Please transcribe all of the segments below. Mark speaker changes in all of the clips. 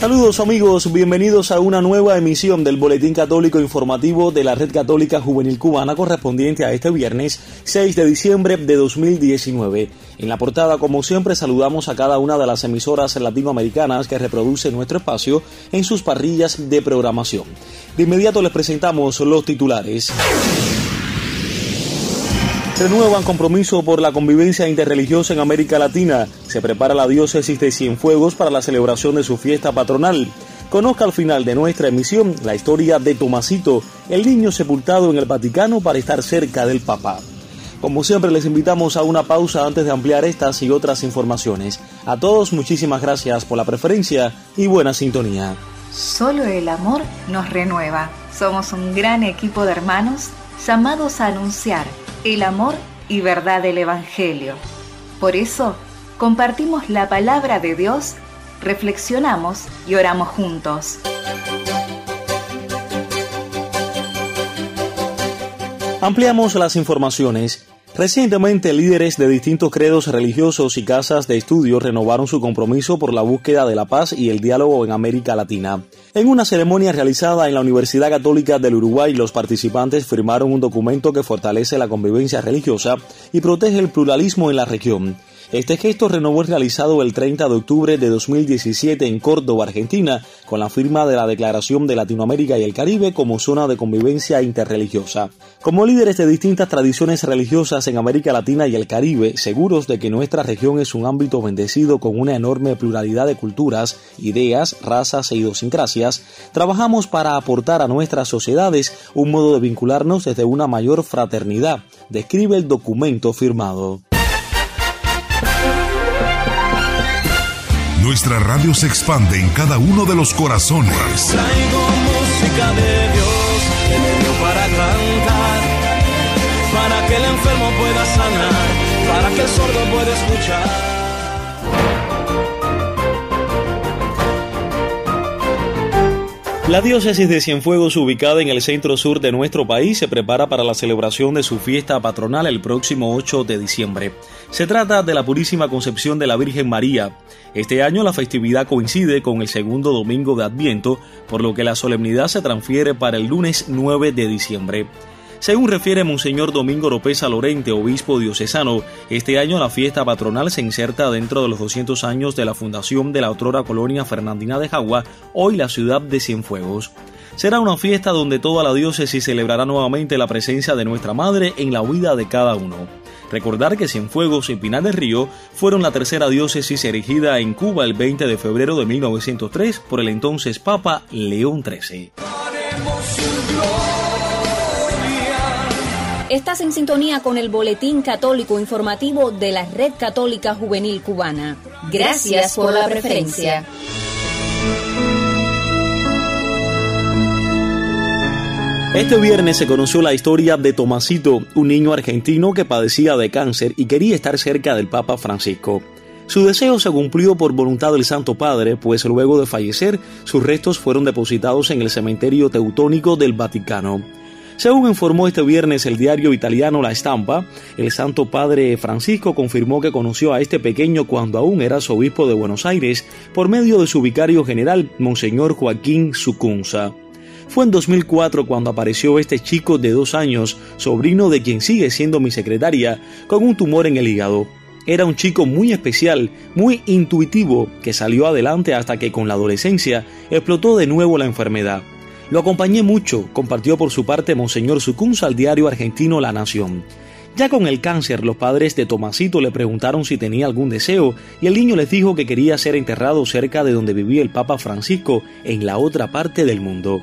Speaker 1: Saludos amigos, bienvenidos a una nueva emisión del Boletín Católico Informativo de la Red Católica Juvenil Cubana correspondiente a este viernes 6 de diciembre de 2019. En la portada, como siempre, saludamos a cada una de las emisoras latinoamericanas que reproducen nuestro espacio en sus parrillas de programación. De inmediato les presentamos los titulares renuevan compromiso por la convivencia interreligiosa en América Latina. Se prepara la diócesis de Cienfuegos para la celebración de su fiesta patronal. Conozca al final de nuestra emisión la historia de Tomasito, el niño sepultado en el Vaticano para estar cerca del Papa. Como siempre les invitamos a una pausa antes de ampliar estas y otras informaciones. A todos muchísimas gracias por la preferencia y buena sintonía.
Speaker 2: Solo el amor nos renueva. Somos un gran equipo de hermanos llamados a anunciar el amor y verdad del Evangelio. Por eso, compartimos la palabra de Dios, reflexionamos y oramos juntos.
Speaker 1: Ampliamos las informaciones. Recientemente, líderes de distintos credos religiosos y casas de estudio renovaron su compromiso por la búsqueda de la paz y el diálogo en América Latina. En una ceremonia realizada en la Universidad Católica del Uruguay, los participantes firmaron un documento que fortalece la convivencia religiosa y protege el pluralismo en la región. Este gesto renovó el realizado el 30 de octubre de 2017 en Córdoba, Argentina, con la firma de la Declaración de Latinoamérica y el Caribe como zona de convivencia interreligiosa. Como líderes de distintas tradiciones religiosas en América Latina y el Caribe, seguros de que nuestra región es un ámbito bendecido con una enorme pluralidad de culturas, ideas, razas e idiosincrasias, trabajamos para aportar a nuestras sociedades un modo de vincularnos desde una mayor fraternidad, describe el documento firmado.
Speaker 3: Nuestra radio se expande en cada uno de los corazones.
Speaker 4: Traigo música de Dios que me dio para cantar, para que el enfermo pueda sanar, para que el sordo pueda escuchar.
Speaker 1: La diócesis de Cienfuegos, ubicada en el centro sur de nuestro país, se prepara para la celebración de su fiesta patronal el próximo 8 de diciembre. Se trata de la Purísima Concepción de la Virgen María. Este año la festividad coincide con el segundo domingo de Adviento, por lo que la solemnidad se transfiere para el lunes 9 de diciembre. Según refiere Monseñor Domingo López Lorente, obispo diocesano, este año la fiesta patronal se inserta dentro de los 200 años de la fundación de la otrora colonia fernandina de Jagua, hoy la ciudad de Cienfuegos. Será una fiesta donde toda la diócesis celebrará nuevamente la presencia de nuestra Madre en la vida de cada uno. Recordar que Cienfuegos y Pinar del Río fueron la tercera diócesis erigida en Cuba el 20 de febrero de 1903 por el entonces Papa León XIII.
Speaker 5: Estás en sintonía con el Boletín Católico Informativo de la Red Católica Juvenil Cubana. Gracias por la preferencia.
Speaker 1: Este viernes se conoció la historia de Tomasito, un niño argentino que padecía de cáncer y quería estar cerca del Papa Francisco. Su deseo se cumplió por voluntad del Santo Padre, pues luego de fallecer, sus restos fueron depositados en el cementerio teutónico del Vaticano. Según informó este viernes el diario italiano La Estampa, el Santo Padre Francisco confirmó que conoció a este pequeño cuando aún era su obispo de Buenos Aires por medio de su vicario general, Monseñor Joaquín Sucunza. Fue en 2004 cuando apareció este chico de dos años, sobrino de quien sigue siendo mi secretaria, con un tumor en el hígado. Era un chico muy especial, muy intuitivo, que salió adelante hasta que con la adolescencia explotó de nuevo la enfermedad. Lo acompañé mucho, compartió por su parte Monseñor Sucunza al diario argentino La Nación. Ya con el cáncer, los padres de Tomasito le preguntaron si tenía algún deseo y el niño les dijo que quería ser enterrado cerca de donde vivía el Papa Francisco, en la otra parte del mundo.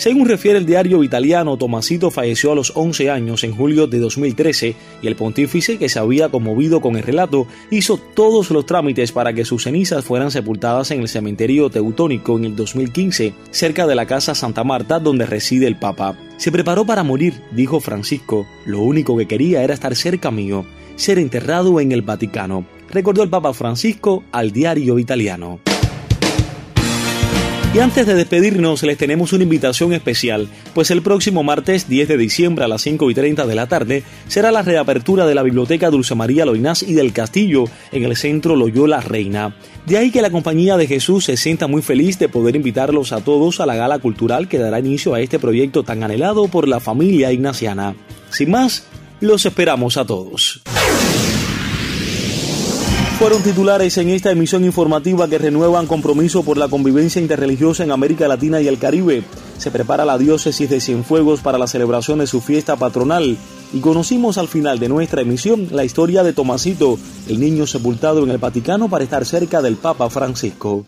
Speaker 1: Según refiere el diario italiano, Tomasito falleció a los 11 años en julio de 2013 y el pontífice, que se había conmovido con el relato, hizo todos los trámites para que sus cenizas fueran sepultadas en el cementerio teutónico en el 2015, cerca de la casa Santa Marta donde reside el Papa. Se preparó para morir, dijo Francisco. Lo único que quería era estar cerca mío, ser enterrado en el Vaticano, recordó el Papa Francisco al diario italiano. Y antes de despedirnos les tenemos una invitación especial, pues el próximo martes 10 de diciembre a las 5 y 30 de la tarde será la reapertura de la Biblioteca Dulce María Loinás y del Castillo en el centro Loyola Reina. De ahí que la Compañía de Jesús se sienta muy feliz de poder invitarlos a todos a la gala cultural que dará inicio a este proyecto tan anhelado por la familia ignaciana. Sin más, los esperamos a todos fueron titulares en esta emisión informativa que renuevan compromiso por la convivencia interreligiosa en América Latina y el Caribe. Se prepara la diócesis de Cienfuegos para la celebración de su fiesta patronal y conocimos al final de nuestra emisión la historia de Tomasito, el niño sepultado en el Vaticano para estar cerca del Papa Francisco.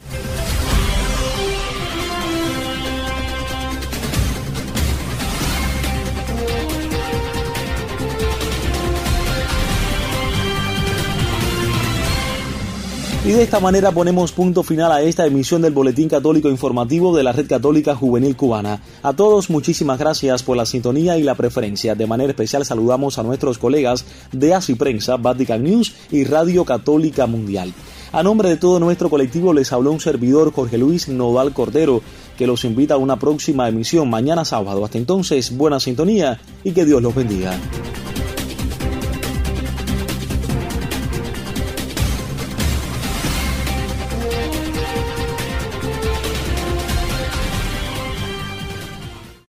Speaker 1: Y de esta manera ponemos punto final a esta emisión del Boletín Católico Informativo de la Red Católica Juvenil Cubana. A todos muchísimas gracias por la sintonía y la preferencia. De manera especial saludamos a nuestros colegas de ASI Prensa, Vatican News y Radio Católica Mundial. A nombre de todo nuestro colectivo les habló un servidor Jorge Luis Nodal Cordero que los invita a una próxima emisión mañana sábado. Hasta entonces, buena sintonía y que Dios los bendiga.